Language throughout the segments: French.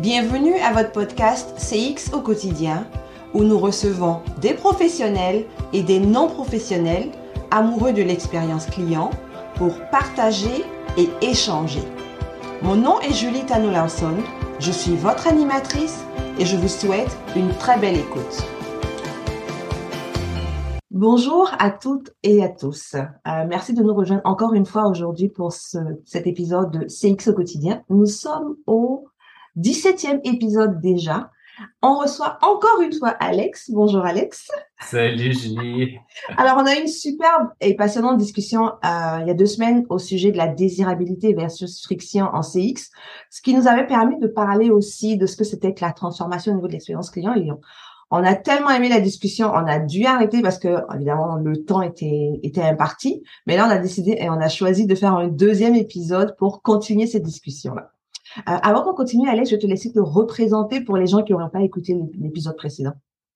Bienvenue à votre podcast CX au quotidien où nous recevons des professionnels et des non-professionnels amoureux de l'expérience client pour partager et échanger. Mon nom est Julie Tano je suis votre animatrice et je vous souhaite une très belle écoute. Bonjour à toutes et à tous. Euh, merci de nous rejoindre encore une fois aujourd'hui pour cet épisode de CX au quotidien. Nous sommes au 17e épisode déjà. On reçoit encore une fois Alex. Bonjour Alex. Salut Julie. Alors on a eu une superbe et passionnante discussion euh, il y a deux semaines au sujet de la désirabilité versus friction en CX, ce qui nous avait permis de parler aussi de ce que c'était que la transformation au niveau de l'expérience client. Et on, a tellement aimé la discussion, on a dû arrêter parce que évidemment le temps était était imparti, mais là on a décidé et on a choisi de faire un deuxième épisode pour continuer cette discussion là. Euh, avant qu'on continue, Alex, je vais te laisser te représenter pour les gens qui n'auraient pas écouté l'épisode précédent.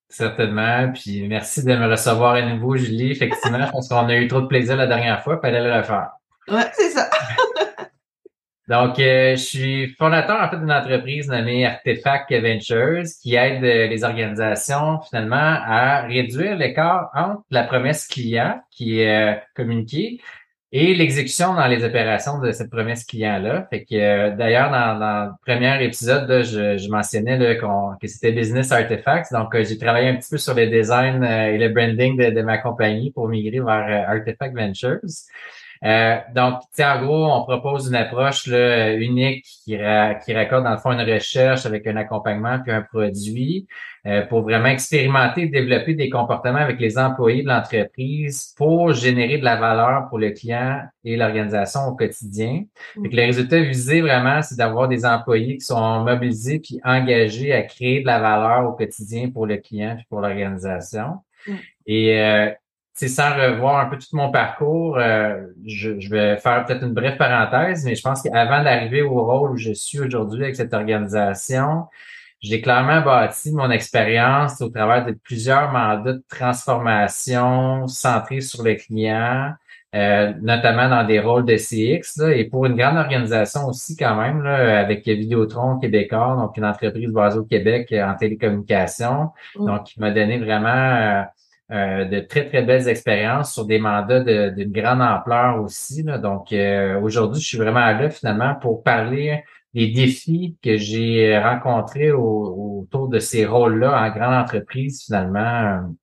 Certainement. Puis merci de me recevoir à nouveau, Julie. Effectivement, je pense qu'on a eu trop de plaisir la dernière fois, puis elle le faire. Ouais, c'est ça. Donc, euh, je suis fondateur en fait d'une entreprise nommée Artefact Ventures qui aide les organisations finalement à réduire l'écart entre la promesse client qui est euh, communiquée et l'exécution dans les opérations de cette promesse client-là. Fait que euh, d'ailleurs, dans, dans, le premier épisode, je, je, mentionnais là, que c'était Business Artifacts. Donc, euh, j'ai travaillé un petit peu sur le design euh, et le branding de, de, ma compagnie pour migrer vers Artifact Ventures. Donc, en gros, on propose une approche là, unique qui, qui raccorde dans le fond une recherche avec un accompagnement puis un produit euh, pour vraiment expérimenter et développer des comportements avec les employés de l'entreprise pour générer de la valeur pour le client et l'organisation au quotidien. Mm. le résultat visé vraiment, c'est d'avoir des employés qui sont mobilisés puis engagés à créer de la valeur au quotidien pour le client et pour l'organisation. Mm. Et euh, sans revoir un peu tout mon parcours, euh, je, je, vais faire peut-être une brève parenthèse, mais je pense qu'avant d'arriver au rôle où je suis aujourd'hui avec cette organisation, j'ai clairement bâti mon expérience au travers de plusieurs mandats de transformation centrés sur le client, euh, notamment dans des rôles de CX. Là, et pour une grande organisation aussi quand même, là, avec Vidéotron Québécois, donc une entreprise basée au Québec en télécommunication, mm. donc qui m'a donné vraiment euh, euh, de très, très belles expériences sur des mandats d'une grande ampleur aussi. Là. Donc aujourd'hui, je suis vraiment là finalement pour parler les défis que j'ai rencontrés autour de ces rôles-là en grande entreprise, finalement.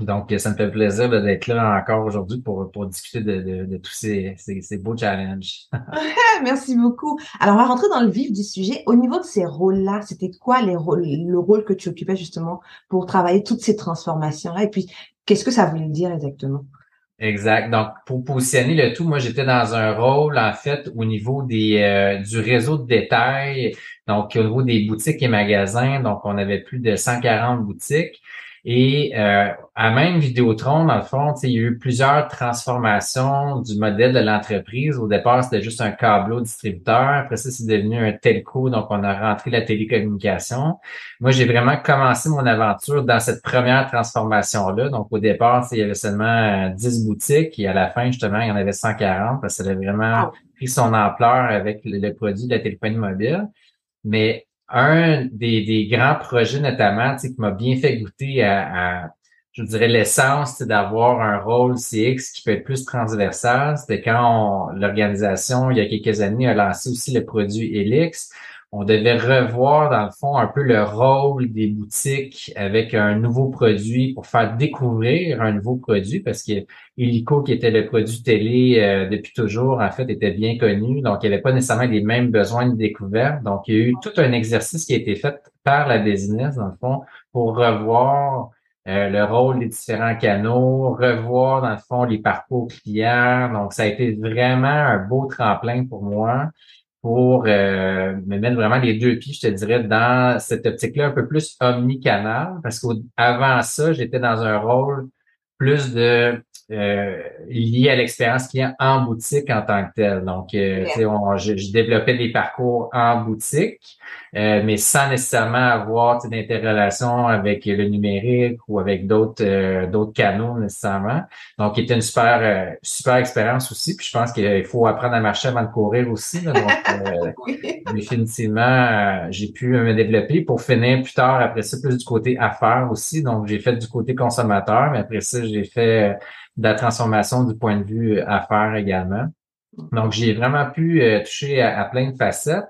Donc, ça me fait plaisir d'être là encore aujourd'hui pour, pour discuter de, de, tous ces, ces, beaux challenges. Merci beaucoup. Alors, on va rentrer dans le vif du sujet. Au niveau de ces rôles-là, c'était quoi les rôles, le rôle que tu occupais justement pour travailler toutes ces transformations-là? Et puis, qu'est-ce que ça voulait dire exactement? Exact. Donc, pour positionner le tout, moi, j'étais dans un rôle, en fait, au niveau des euh, du réseau de détail, donc au niveau des boutiques et magasins. Donc, on avait plus de 140 boutiques. Et euh, à même Vidéotron, dans le fond, il y a eu plusieurs transformations du modèle de l'entreprise. Au départ, c'était juste un câbleau distributeur. Après ça, c'est devenu un telco, donc on a rentré la télécommunication. Moi, j'ai vraiment commencé mon aventure dans cette première transformation-là. Donc, au départ, il y avait seulement 10 euh, boutiques et à la fin, justement, il y en avait 140 parce que ça avait vraiment pris son ampleur avec le, le produit de la téléphonie mobile. Mais un des, grands projets notamment qui m'a bien fait goûter à, je dirais, l'essence d'avoir un rôle CX qui peut être plus transversal. C'était quand l'organisation, il y a quelques années, a lancé aussi le produit Elix on devait revoir, dans le fond, un peu le rôle des boutiques avec un nouveau produit pour faire découvrir un nouveau produit parce que Illico, qui était le produit télé euh, depuis toujours, en fait, était bien connu. Donc, il n'y avait pas nécessairement les mêmes besoins de découverte. Donc, il y a eu tout un exercice qui a été fait par la business, dans le fond, pour revoir euh, le rôle des différents canaux, revoir, dans le fond, les parcours clients. Donc, ça a été vraiment un beau tremplin pour moi pour euh, me mettre vraiment les deux pieds, je te dirais, dans cette optique-là un peu plus omnicanal, parce qu'avant ça, j'étais dans un rôle plus de euh, lié à l'expérience client en boutique en tant que tel. Donc, euh, je, je, développais des parcours en boutique, euh, mais sans nécessairement avoir d'interrelation avec le numérique ou avec d'autres euh, d'autres canaux nécessairement. Donc, c'était une super euh, super expérience aussi. Puis je pense qu'il faut apprendre à marcher avant de courir aussi. Donc, définitivement, j'ai pu me développer pour finir plus tard après ça plus du côté affaires aussi. Donc, j'ai fait du côté consommateur, mais après ça, j'ai fait de la transformation du point de vue affaires également. Donc, j'ai vraiment pu toucher à, plein de facettes.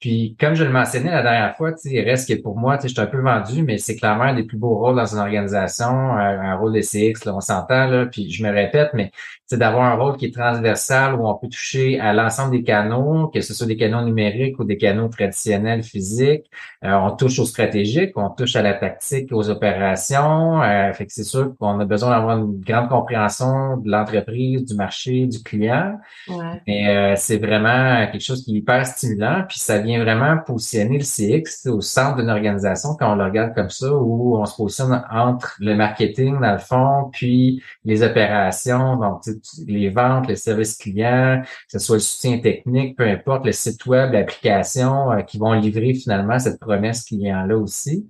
Puis, comme je le mentionnais la dernière fois, il reste que pour moi, je suis un peu vendu, mais c'est clairement un des plus beaux rôles dans une organisation, un, rôle de CX, là, on s'entend, là, puis je me répète, mais c'est d'avoir un rôle qui est transversal où on peut toucher à l'ensemble des canaux, que ce soit des canaux numériques ou des canaux traditionnels physiques. Euh, on touche au stratégique, on touche à la tactique, aux opérations. Euh, fait que c'est sûr qu'on a besoin d'avoir une grande compréhension de l'entreprise, du marché, du client. Ouais. Mais euh, c'est vraiment quelque chose qui est hyper stimulant, puis ça vient vraiment positionner le CX au centre d'une organisation quand on le regarde comme ça, où on se positionne entre le marketing dans le fond, puis les opérations. Donc, les ventes, les services clients, que ce soit le soutien technique, peu importe, le site web, l'application, euh, qui vont livrer finalement cette promesse client-là aussi.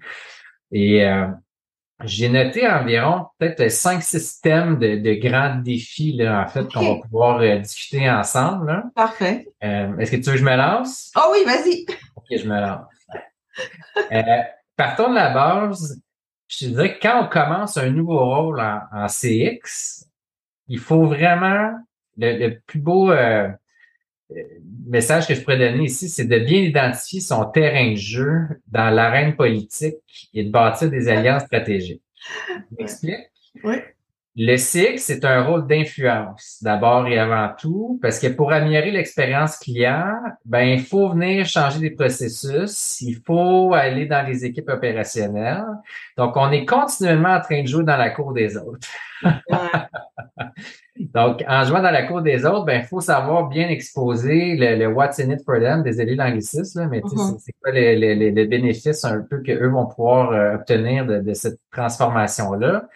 Et euh, j'ai noté environ peut-être cinq systèmes de, de grands défis, là, en fait, qu'on va pouvoir euh, discuter ensemble. Parfait. Est-ce que tu veux que je me lance? Oh oui, vas-y. OK, je me lance. partons de la base. Je te dirais que quand on commence un nouveau rôle en CX, il faut vraiment, le, plus beau euh, euh, message que je pourrais donner ici, c'est de bien identifier son terrain de jeu dans l'arène politique et de bâtir des alliances stratégiques. M'explique? Oui. Le CX, c'est un rôle d'influence, d'abord et avant tout, parce que pour améliorer l'expérience client, ben, il faut venir changer des processus, il faut aller dans les équipes opérationnelles. Donc, on est continuellement en train de jouer dans la cour des autres. Donc, en jouant dans la cour des autres, ben, il faut savoir bien exposer le, what's in it for them, désolé l'anglicisme, mais mm-hmm. c'est quoi les, les, bénéfices un peu qu'eux vont pouvoir euh, obtenir de, de cette transformation-là?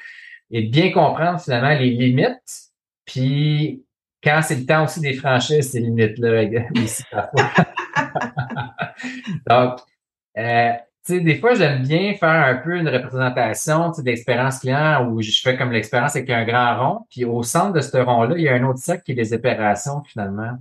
Et bien comprendre finalement les limites. Puis quand c'est le temps aussi des franchises, ces limites-là ici parfois. Donc, euh, sais, des fois, j'aime bien faire un peu une représentation d'expérience client où je fais comme l'expérience avec un grand rond. Puis au centre de ce rond-là, il y a un autre cercle qui est les opérations finalement.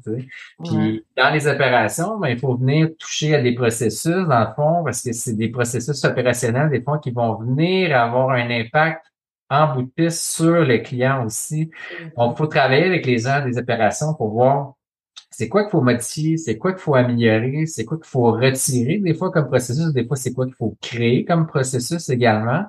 Puis dans les opérations, ben, il faut venir toucher à des processus, dans le fond, parce que c'est des processus opérationnels, des fois, qui vont venir avoir un impact en bout de piste sur les clients aussi. Mm-hmm. Donc, il faut travailler avec les gens des opérations pour voir c'est quoi qu'il faut modifier, c'est quoi qu'il faut améliorer, c'est quoi qu'il faut retirer des fois comme processus, des fois c'est quoi qu'il faut créer comme processus également?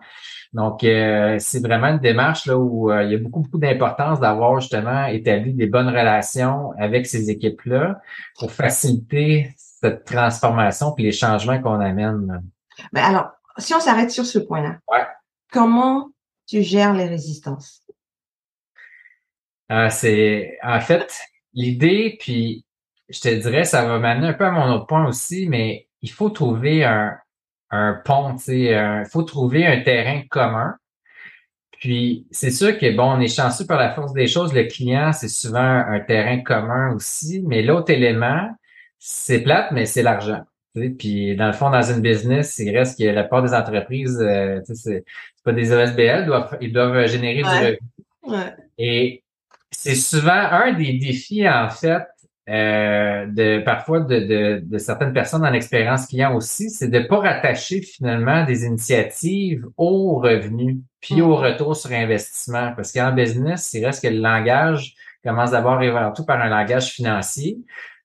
Donc, euh, c'est vraiment une démarche là où euh, il y a beaucoup, beaucoup d'importance d'avoir justement établi des bonnes relations avec ces équipes-là pour faciliter cette transformation et les changements qu'on amène. Mais alors, si on s'arrête sur ce point-là, ouais. comment tu gères les résistances? Euh, c'est en fait l'idée, puis je te dirais, ça va m'amener un peu à mon autre point aussi, mais il faut trouver un, un pont, il faut trouver un terrain commun. Puis c'est sûr que bon, on est chanceux par la force des choses. Le client, c'est souvent un terrain commun aussi, mais l'autre élément, c'est plate, mais c'est l'argent. Puis dans le fond, dans une business, il reste que la part des entreprises, euh, c'est pas des OSBL, doivent, ils doivent générer du revenu. Ouais. Et c'est souvent un des défis, en fait, euh, de parfois de, de, de, certaines personnes dans l'expérience client aussi, c'est de pas rattacher finalement des initiatives au revenu puis au mm. retour sur investissement. Parce qu'en business, il reste que le langage commence d'abord et avant tout par un langage financier.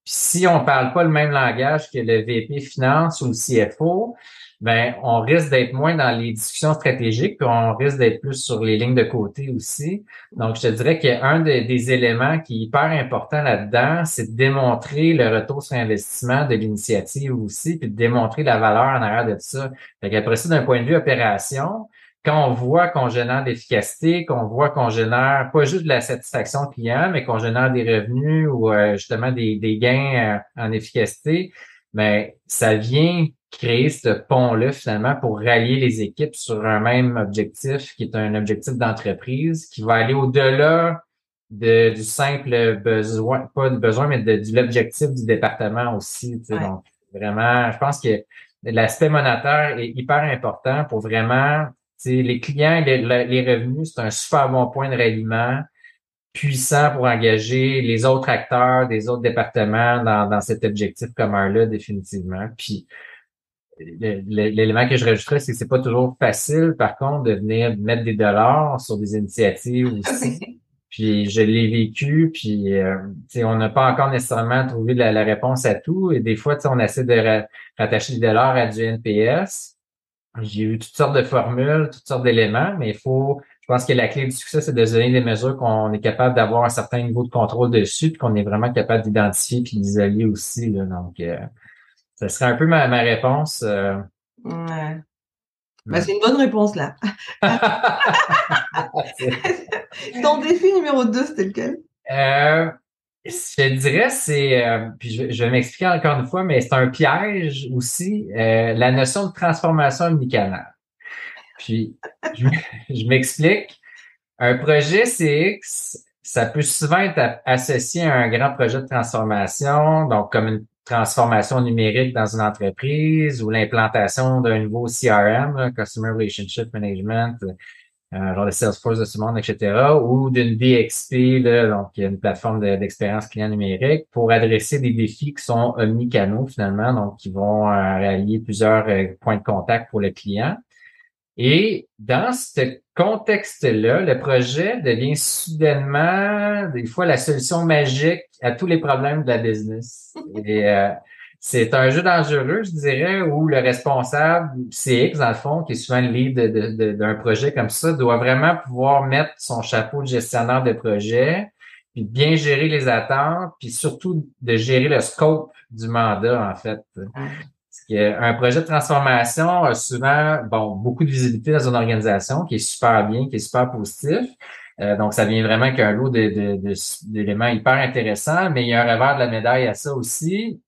Puis si on parle pas le même langage que le VP Finance ou le CFO, ben on risque d'être moins dans les discussions stratégiques, puis on risque d'être plus sur les lignes de côté aussi. Donc, je te dirais qu'un des éléments qui est hyper important là-dedans, c'est de démontrer le retour sur investissement de l'initiative aussi, puis de démontrer la valeur en arrière de ça. Fait qu'après ça, d'un point de vue opération, quand on voit qu'on génère de l'efficacité, qu'on voit qu'on génère pas juste de la satisfaction client, mais qu'on génère des revenus ou euh, justement des, gains euh, en efficacité, mais ben, ça vient créer ce pont-là finalement pour rallier les équipes sur un même objectif qui est un objectif d'entreprise qui va aller au-delà de, du simple besoin, pas de besoin, mais de, l'objectif du département aussi. Donc, vraiment, je pense que l'aspect monétaire est hyper important pour vraiment, les clients, les, les revenus, c'est un super bon point de ralliement puissant pour engager les autres acteurs des autres départements dans, dans cet objectif commun-là, définitivement. Puis, l'élément que je rajouterais, c'est que c'est pas toujours facile, par contre, de venir mettre des dollars sur des initiatives aussi. puis je l'ai vécu, puis euh, on n'a pas encore nécessairement trouvé la, réponse à tout. Et des fois, on essaie de rattacher des dollars à du NPS. J'ai eu toutes sortes de formules, toutes sortes d'éléments, mais il faut, je pense que la clé du succès, c'est de donner des mesures qu'on est capable d'avoir un certain niveau de contrôle dessus, puis qu'on est vraiment capable d'identifier puis d'isoler aussi. Là, donc, euh, ça serait un peu ma, ma réponse. Euh. Ouais. Ben, c'est une bonne réponse là. Ton défi numéro 2, c'était lequel? Euh, je dirais, c'est, euh, puis je, je, vais m'expliquer encore une fois, mais c'est un piège aussi, euh, la notion de transformation omnicanale. Puis, je, je m'explique. Un projet CX, ça peut souvent être associé à un grand projet de transformation, donc comme une transformation numérique dans une entreprise ou l'implantation d'un nouveau CRM, Customer Relationship Management, euh, genre le Salesforce de ce monde, etc., ou d'une DXP, là, donc une plateforme d'expérience client numérique, pour adresser des défis qui sont omnicanaux finalement, donc qui vont euh, réaliser plusieurs euh, points de contact pour le client. Et dans ce contexte-là, le projet devient soudainement, des fois, la solution magique à tous les problèmes de la business. Et euh, c'est un jeu dangereux, je dirais, où le responsable CX, dans le fond, qui est souvent le lead d'un projet comme ça, doit vraiment pouvoir mettre son chapeau de gestionnaire de projet, puis bien gérer les attentes, puis surtout de gérer le scope du mandat, en fait. Un projet de transformation a souvent bon, beaucoup de visibilité dans une organisation qui est super bien, qui est super positif. Euh, donc, ça vient vraiment qu'un lot d'éléments hyper intéressants, mais il y a un revers de la médaille à ça aussi,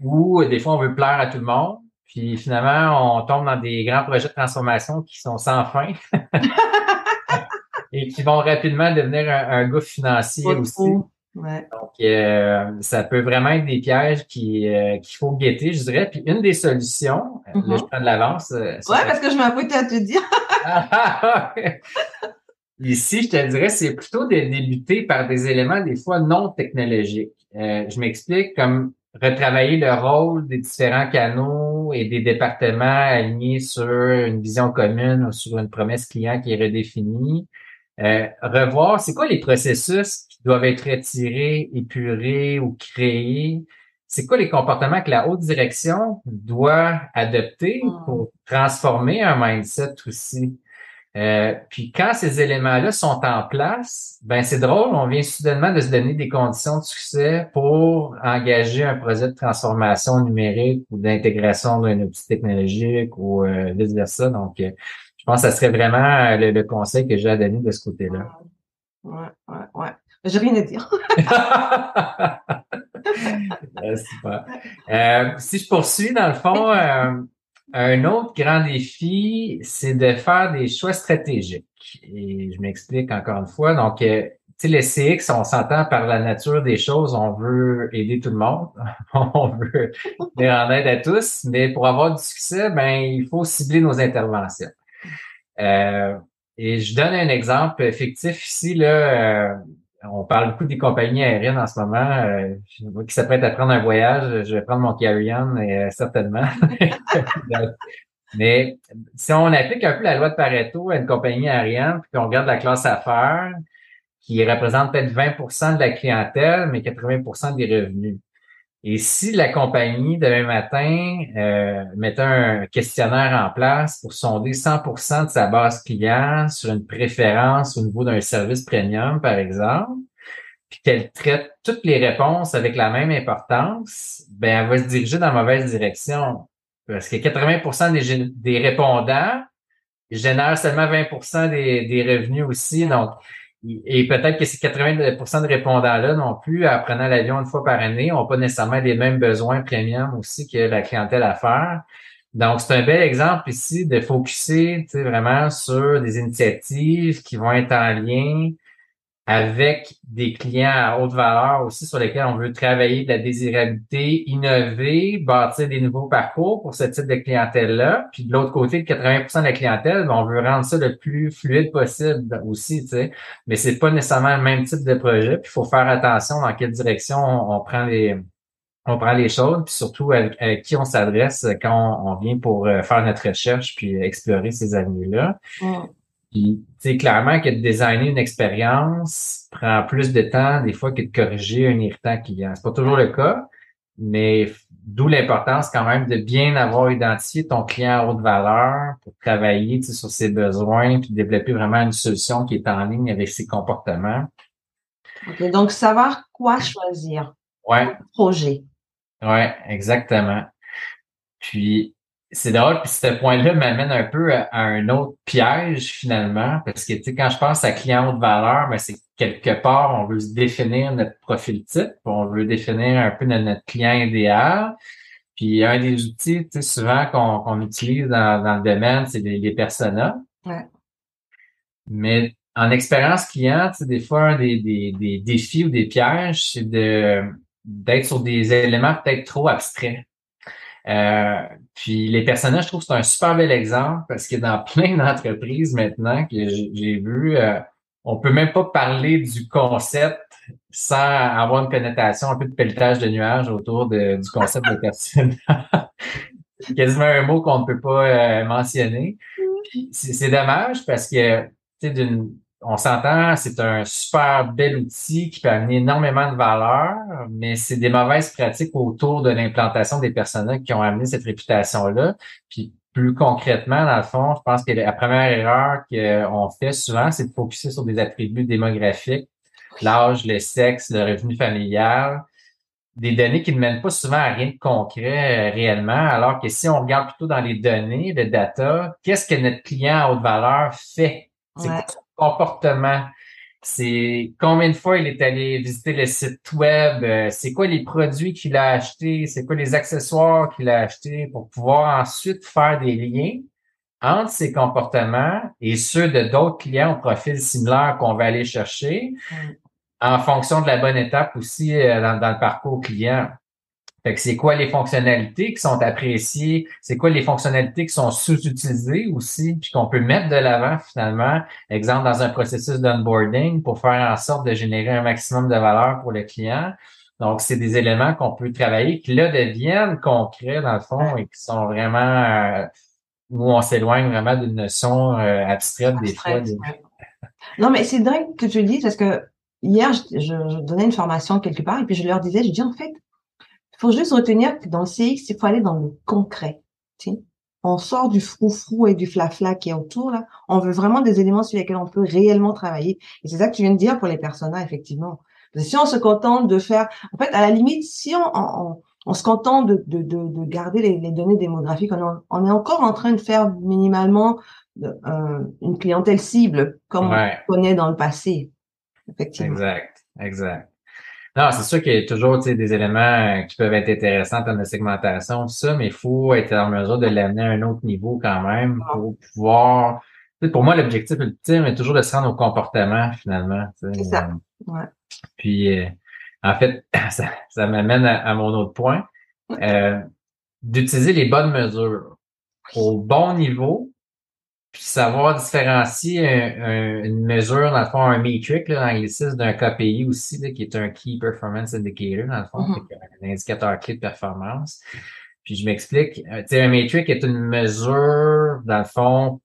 où des fois on veut plaire à tout le monde, puis finalement on tombe dans des grands projets de transformation qui sont sans fin et qui vont rapidement devenir un, un gouffre financier aussi. Donc, euh, ça peut vraiment être des pièges qui euh, qu'il faut guetter, je dirais. Puis une des solutions, là, je prends de l'avance. Euh, ouais, parce que je m'apprêtais à te dire. Ici, je te dirais, c'est plutôt de débuter par des éléments des fois non technologiques. je m'explique comme retravailler le rôle des différents canaux et des départements alignés sur une vision commune ou sur une promesse client qui est redéfinie. Revoir, c'est quoi les processus doivent être retirés, épurés ou créés? C'est quoi les comportements que la haute direction doit adopter hmm. pour transformer un mindset aussi? Euh, puis quand ces éléments-là sont en place, ben c'est drôle, on vient soudainement de se donner des conditions de succès pour engager un projet de transformation numérique ou d'intégration d'un outil technologique ou euh, vice versa. Donc, euh, pense que ça serait vraiment le, le conseil que j'ai à donner de ce côté-là. Ouais, ouais, ouais. J'ai rien à dire. Euh, si je poursuis, dans le fond, euh, un autre grand défi, c'est de faire des choix stratégiques. Et je m'explique encore une fois. Donc, euh, tu sais, les CX, on s'entend par la nature des choses, on veut aider tout le monde, on veut venir en aide à tous, mais pour avoir du succès, ben, il faut cibler nos interventions. Et je donne un exemple fictif ici, là on parle beaucoup des compagnies aériennes en ce moment. Euh, qui s'apprête à prendre un voyage, je vais prendre mon carry-on euh, certainement. Mais si on applique un peu la loi de Pareto à une compagnie aérienne, puis qu'on regarde la classe affaires, qui représente peut-être 20% de la clientèle, mais 80% des revenus. Et si la compagnie, demain matin, euh, mettait un questionnaire en place pour sonder 100% de sa base client sur une préférence au niveau d'un service premium, par exemple, puis qu'elle traite toutes les réponses avec la même importance, ben elle va se diriger dans la mauvaise direction. Parce que 80 des, des répondants génèrent seulement 20 des, des revenus aussi. Donc, et peut-être que ces 80% de répondants-là non plus, apprenant l'avion une fois par année, n'ont pas nécessairement les mêmes besoins premium aussi que la clientèle à faire. Donc, c'est un bel exemple ici de focuser vraiment sur des initiatives qui vont être en lien avec des clients à haute valeur aussi sur lesquels on veut travailler de la désirabilité, innover, bâtir des nouveaux parcours pour ce type de clientèle-là. Puis de l'autre côté, 80% de la clientèle, ben, on veut rendre ça le plus fluide possible aussi, tu sais. Mais c'est pas nécessairement le même type de projet. Il faut faire attention dans quelle direction on, prend les on prend les choses, puis surtout avec, qui on s'adresse quand on, vient pour euh, faire notre recherche puis explorer ces avenues-là. Puis, tu sais, clairement que de designer une expérience prend plus de temps des fois que de corriger un irritant client. C'est pas toujours le cas, mais d'où l'importance quand même de bien avoir identifié ton client à haute valeur pour travailler sur ses besoins puis développer vraiment une solution qui est en ligne avec ses comportements. OK, donc savoir quoi choisir. Ouais. Projet. Ouais, exactement. Puis, c'est drôle, puis ce point-là m'amène un peu à, un autre piège finalement, parce que tu sais, quand je pense à client haute valeur, mais ben, c'est quelque part, on veut se définir notre profil type, on veut définir un peu notre, client idéal. Puis un des outils, tu sais, souvent qu'on utilise dans, le domaine, c'est les, les personas. Ouais. Mais en expérience client, tu sais, des fois, un des, des, des défis ou des pièges, c'est de d'être sur des éléments peut-être trop abstraits. Euh, puis les personnages, je trouve que c'est un super bel exemple parce que dans plein d'entreprises maintenant que j'ai vu, euh, on peut même pas parler du concept sans avoir une connotation un peu de pelletage de nuages autour de, du concept de personnage. c'est quasiment un mot qu'on ne peut pas euh, mentionner. C'est dommage parce que, tu sais, d'une on s'entend, c'est un super bel outil qui peut amener énormément de valeur, mais c'est des mauvaises pratiques autour de l'implantation des personnes qui ont amené cette réputation-là. Puis plus concrètement, dans le fond, je pense que la première erreur qu'on fait souvent, c'est de focuser sur des attributs démographiques, l'âge, le sexe, le revenu familial, des données qui ne mènent pas souvent à rien de concret euh, réellement, alors que si on regarde plutôt dans les données, le data, qu'est-ce que notre client à haute valeur fait? C'est comportement. C'est combien de fois il est allé visiter le site web, euh, c'est quoi les produits qu'il a achetés, c'est quoi les accessoires qu'il a achetés pour pouvoir ensuite faire des liens entre ses comportements et ceux de d'autres clients au profil similaire qu'on va aller chercher mm. en fonction de la bonne étape aussi euh, dans, dans le parcours client? Fait que c'est quoi les fonctionnalités qui sont appréciées, c'est quoi les fonctionnalités qui sont sous-utilisées aussi, puis qu'on peut mettre de l'avant finalement, exemple dans un processus d'onboarding pour faire en sorte de générer un maximum de valeur pour le client. Donc, c'est des éléments qu'on peut travailler qui là deviennent concrets dans le fond et qui sont vraiment euh, où on s'éloigne vraiment d'une notion euh, abstraite des fois. Non, mais c'est dingue que tu le dises parce que hier, je, je, donnais une formation quelque part et puis je leur disais, je dis en fait, faut juste retenir que dans le CX, il faut aller dans le concret. On sort du frou-frou et du fla-fla qui est autour, là. On veut vraiment des éléments sur lesquels on peut réellement travailler. Et c'est ça que tu viens de dire pour les personnages, effectivement. si on se contente de faire, en fait, à la limite, si on, on, se contente de, de, de, garder les, données démographiques, on, on, est encore en train de faire minimalement euh, une clientèle cible, comme on connaît dans le passé. Effectivement. Exact, exact. Non, c'est sûr qu'il y a toujours des éléments euh, qui peuvent être intéressants en de segmentation, tout ça, mais il faut être en mesure de l'amener à un autre niveau quand même pour pouvoir. Pour moi, l'objectif ultime est toujours de se rendre au comportement, finalement. C'est ça. Ouais. Puis, euh, en fait, ça, ça m'amène à, mon autre point. Euh, d'utiliser les bonnes mesures au bon niveau puis savoir différencier une mesure, dans le fond, un metric, l'anglicisme, d'un KPI aussi, là, qui est un Key Performance Indicator, dans le fond, mm un indicateur clé de performance. Puis je m'explique. Euh, tu sais, un metric est une mesure, dans le fond,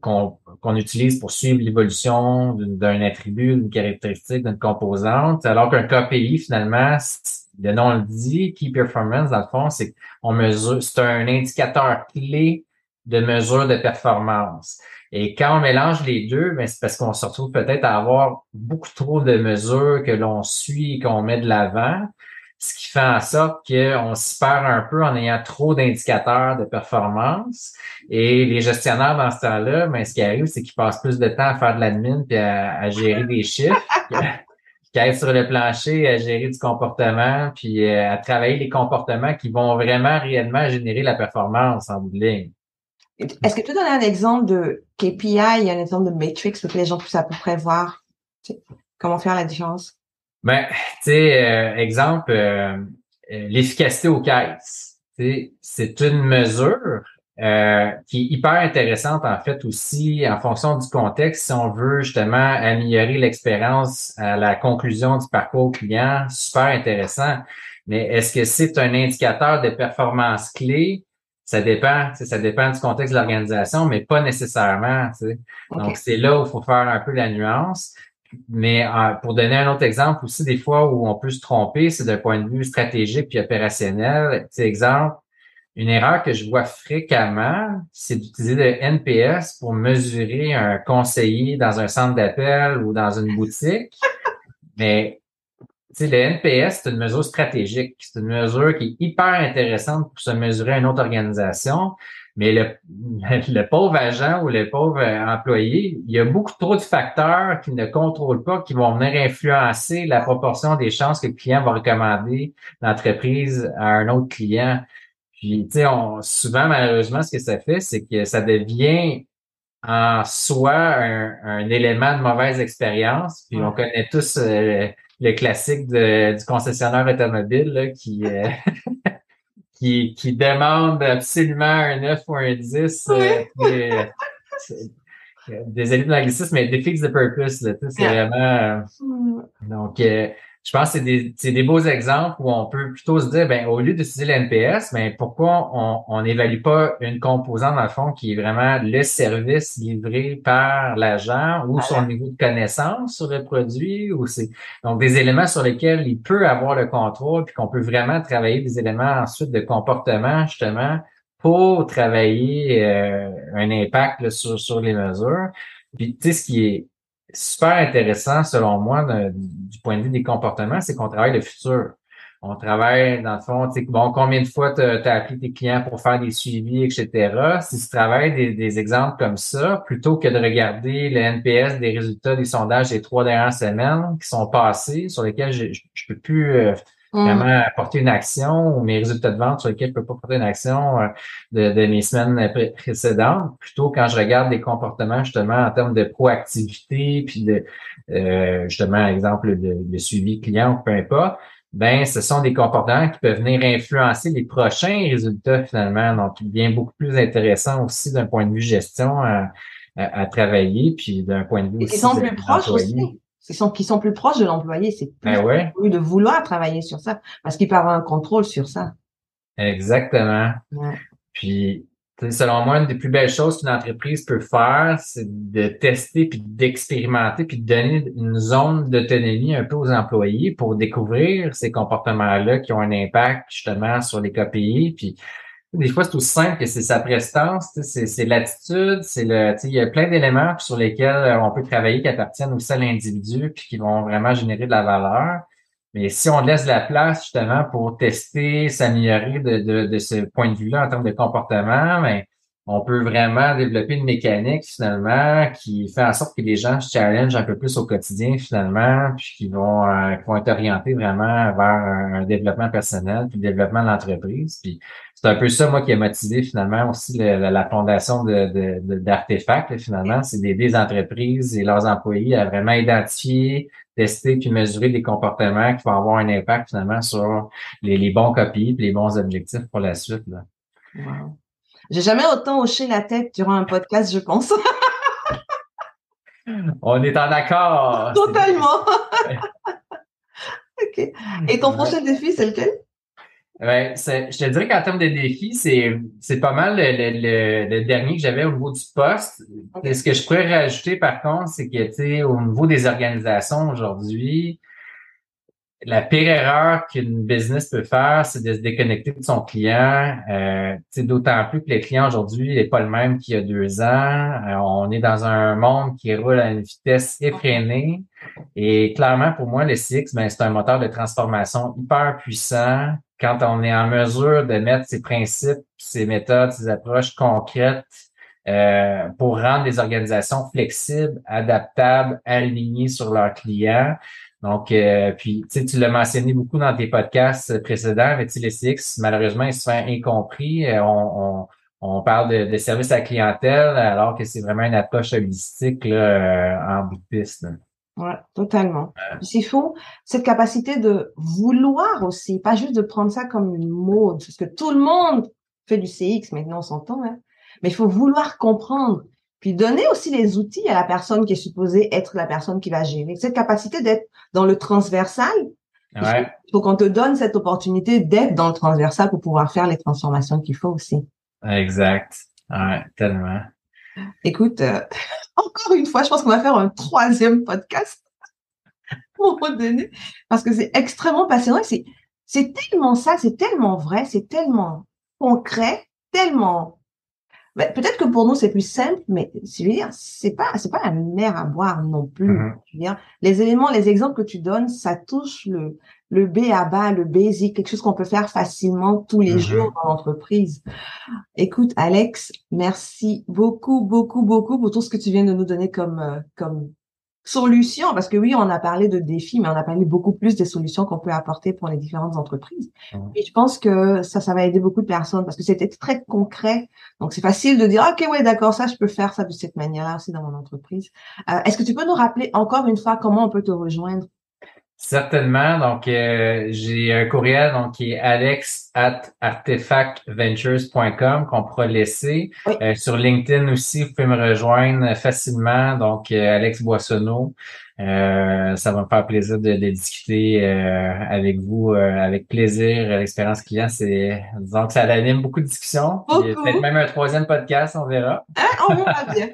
qu'on utilise pour suivre l'évolution d'un attribut, d'une caractéristique, d'une composante, alors qu'un KPI, finalement, le nom le dit, Key Performance, dans le fond, c'est on mesure, c'est un indicateur clé de mesures de performance. Et quand on mélange les deux, ben, c'est parce qu'on se retrouve peut-être à avoir beaucoup trop de mesures que l'on suit qu'on met de l'avant. ce qui fait en sorte qu'on s'y perd un peu en ayant trop d'indicateurs de performance. Et les gestionnaires dans ce temps-là, ben, ce qui arrive, c'est qu'ils passent plus de temps à faire de l'admin puis à, gérer des chiffres qu'à être sur le plancher, à gérer du comportement, puis euh, à travailler les comportements qui vont vraiment réellement générer la performance en bout de ligne. Est-ce que tu donnes un exemple de KPI un exemple de matrix pour que les gens puissent à peu près voir comment faire la différence? Ben, tu sais, euh, exemple, euh, euh, l'efficacité aux caisses. C'est une mesure qui est hyper intéressante en fait aussi en fonction du contexte. Si on veut justement améliorer l'expérience à la conclusion du parcours client, super intéressant. Mais est-ce que c'est un indicateur de performance clé? Ça dépend, ça dépend du contexte de l'organisation, mais pas nécessairement. Donc, c'est là où il faut faire un peu la nuance. Mais euh, pour donner un autre exemple aussi, des fois où on peut se tromper, c'est d'un point de vue stratégique puis opérationnel. C'est exemple, une erreur que je vois fréquemment, c'est d'utiliser le NPS pour mesurer un conseiller dans un centre d'appel ou dans une boutique. Mais le NPS, c'est une mesure stratégique. C'est une mesure qui est hyper intéressante pour se mesurer à une autre organisation. Mais le, le pauvre agent ou le pauvre employé, il y a beaucoup trop de facteurs qui ne contrôlent pas, qui vont venir influencer la proportion des chances que le client va recommander l'entreprise à un autre client. Puis, tu sais, souvent, malheureusement, ce que ça fait, c'est que ça devient en soi un, élément de mauvaise expérience. Puis, on connaît tous euh, le classique du concessionnaire automobile qui... Euh, qui, qui demande absolument un 9 ou un 10. Euh, euh, désolé de l'anglicisme, mais défix the purpose. C'est vraiment. Euh, mm. donc, je pense que c'est des, beaux exemples où on peut plutôt se dire, ben, au lieu d'utiliser l'NPS, ben, pourquoi on n'évalue pas une composante, dans le fond, qui est vraiment le service livré par l'agent ou son niveau de connaissance sur le produit ou c'est, donc des éléments sur lesquels il peut avoir le contrôle puis qu'on peut vraiment travailler des éléments ensuite de comportement, justement, pour travailler euh, un impact sur, sur les mesures. Puis, tu sais, ce qui est super intéressant, selon moi, du point de vue des comportements, c'est qu'on travaille le futur. On travaille, dans le fond, bon, combien de fois tu as, appelé tes clients pour faire des suivis, etc. Si tu travailles des, des, exemples comme ça, plutôt que de regarder le NPS des résultats des sondages des trois dernières semaines qui sont passés, sur lesquels je, je, peux plus euh. Vraiment apporter une action ou mes résultats de vente sur lesquels je peux pas porter une action euh, de, de, mes semaines précédentes, plutôt quand je regarde des comportements justement en termes de proactivité, puis de euh, justement exemple de, de, suivi client ou peu importe, ben ce sont des comportements qui peuvent venir influencer les prochains résultats finalement, donc bien beaucoup plus intéressant aussi d'un point de vue gestion à, à, travailler, puis d'un point de vue aussi. Ils sont plus proches aussi qui sont, qui sont plus proches de l'employé. C'est plus ben de vouloir travailler sur ça parce qu'il peut avoir un contrôle sur ça. Exactement. Puis, selon moi, une des plus belles choses qu'une entreprise peut faire, c'est de tester puis d'expérimenter puis de donner une zone d'autonomie un peu aux employés pour découvrir ces comportements-là qui ont un impact justement sur les KPI. Puis, des fois, c'est aussi simple que c'est sa prestance, c'est l'attitude, c'est le, il y a plein d'éléments sur lesquels euh, on peut travailler qui appartiennent aussi à l'individu puis qui vont vraiment générer de la valeur. Mais si on laisse la place justement pour tester, s'améliorer de, de, de, ce point de vue-là en termes de comportement, ben, on peut vraiment développer une mécanique finalement qui fait en sorte que les gens se challenge un peu plus au quotidien finalement, puis qui vont, euh, vont être orientés vraiment vers un, développement personnel, puis le développement de l'entreprise. Puis c'est un peu ça, moi, qui a motivé finalement aussi la, fondation de, d'Artefact, finalement, c'est d'aider les entreprises et leurs employés à vraiment identifier, tester puis mesurer des comportements qui vont avoir un impact finalement sur les, bons copies les bons objectifs pour la suite. J'ai jamais autant hoché la tête durant un podcast, je pense. On est en accord. Totalement. OK. Et ton prochain défi, c'est lequel? Ben, je te dirais qu'en termes de défis, c'est, c'est pas mal le, le, dernier que j'avais au niveau du poste. Ce que je pourrais rajouter, par contre, c'est que, tu sais, au niveau des organisations aujourd'hui, la pire erreur qu'une business peut faire, c'est de se déconnecter de son client. Euh, D'autant plus que le client aujourd'hui n'est pas le même qu'il y a deux ans. Euh, on est dans un monde qui roule à une vitesse effrénée. Et clairement, pour moi, le CX, ben, c'est un moteur de transformation hyper puissant. Quand on est en mesure de mettre ses principes, ses méthodes, ses approches concrètes euh, pour rendre les organisations flexibles, adaptables, alignées sur leurs clients, donc, euh, puis, tu l'as mentionné beaucoup dans tes podcasts précédents, mais les CX, malheureusement, ils se font incompris. Euh, on, on, parle de, de, service à clientèle, alors que c'est vraiment une approche holistique là, euh, en bout de piste. Ouais, totalement. C'est fou, cette capacité de vouloir aussi, pas juste de prendre ça comme une mode, parce que tout le monde fait du CX maintenant, on s'entend, hein? mais il faut vouloir comprendre puis donner aussi les outils à la personne qui est supposée être la personne qui va gérer. Cette capacité d'être dans le transversal. Ouais. Il faut qu'on te donne cette opportunité d'être dans le transversal pour pouvoir faire les transformations qu'il faut aussi. Exact. Ouais, tellement. Écoute, euh, encore une fois, je pense qu'on va faire un troisième podcast pour donner parce que c'est extrêmement passionnant. C'est, c'est tellement ça, c'est tellement vrai, c'est tellement concret, tellement ben, peut-être que pour nous c'est plus simple, mais je veux dire, c'est pas c'est pas la mer à boire non plus. Je veux dire, les éléments, les exemples que tu donnes, ça touche le le B à bas, le basic, quelque chose qu'on peut faire facilement tous les mm-hmm. jours dans l'entreprise. Écoute, Alex, merci beaucoup, beaucoup, beaucoup pour tout ce que tu viens de nous donner comme euh, comme solutions, parce que oui, on a parlé de défis, mais on a parlé beaucoup plus des solutions qu'on peut apporter pour les différentes entreprises. Et je pense que ça, ça va aider beaucoup de personnes parce que c'était très concret. Donc, c'est facile de dire, OK, ouais, d'accord, ça, je peux faire ça de cette manière-là aussi dans mon entreprise. Euh, Est-ce que tu peux nous rappeler encore une fois comment on peut te rejoindre? Certainement. Donc, euh, j'ai un courriel donc qui est alex at artefactventures.com qu'on pourra laisser. Euh, sur LinkedIn aussi, vous pouvez me rejoindre facilement. Donc, euh, Alex Boissonneau. ça va me faire plaisir de, discuter avec vous avec plaisir. L'expérience client, c'est disons que ça anime beaucoup de discussions. Peut-être même un troisième podcast, on verra. Hein, on verra bien.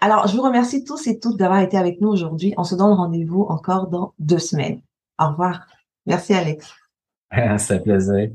Alors, je vous remercie tous et toutes d'avoir été avec nous aujourd'hui. On se donne rendez-vous encore dans deux semaines. Au revoir. Merci, Alex. C'est un plaisir.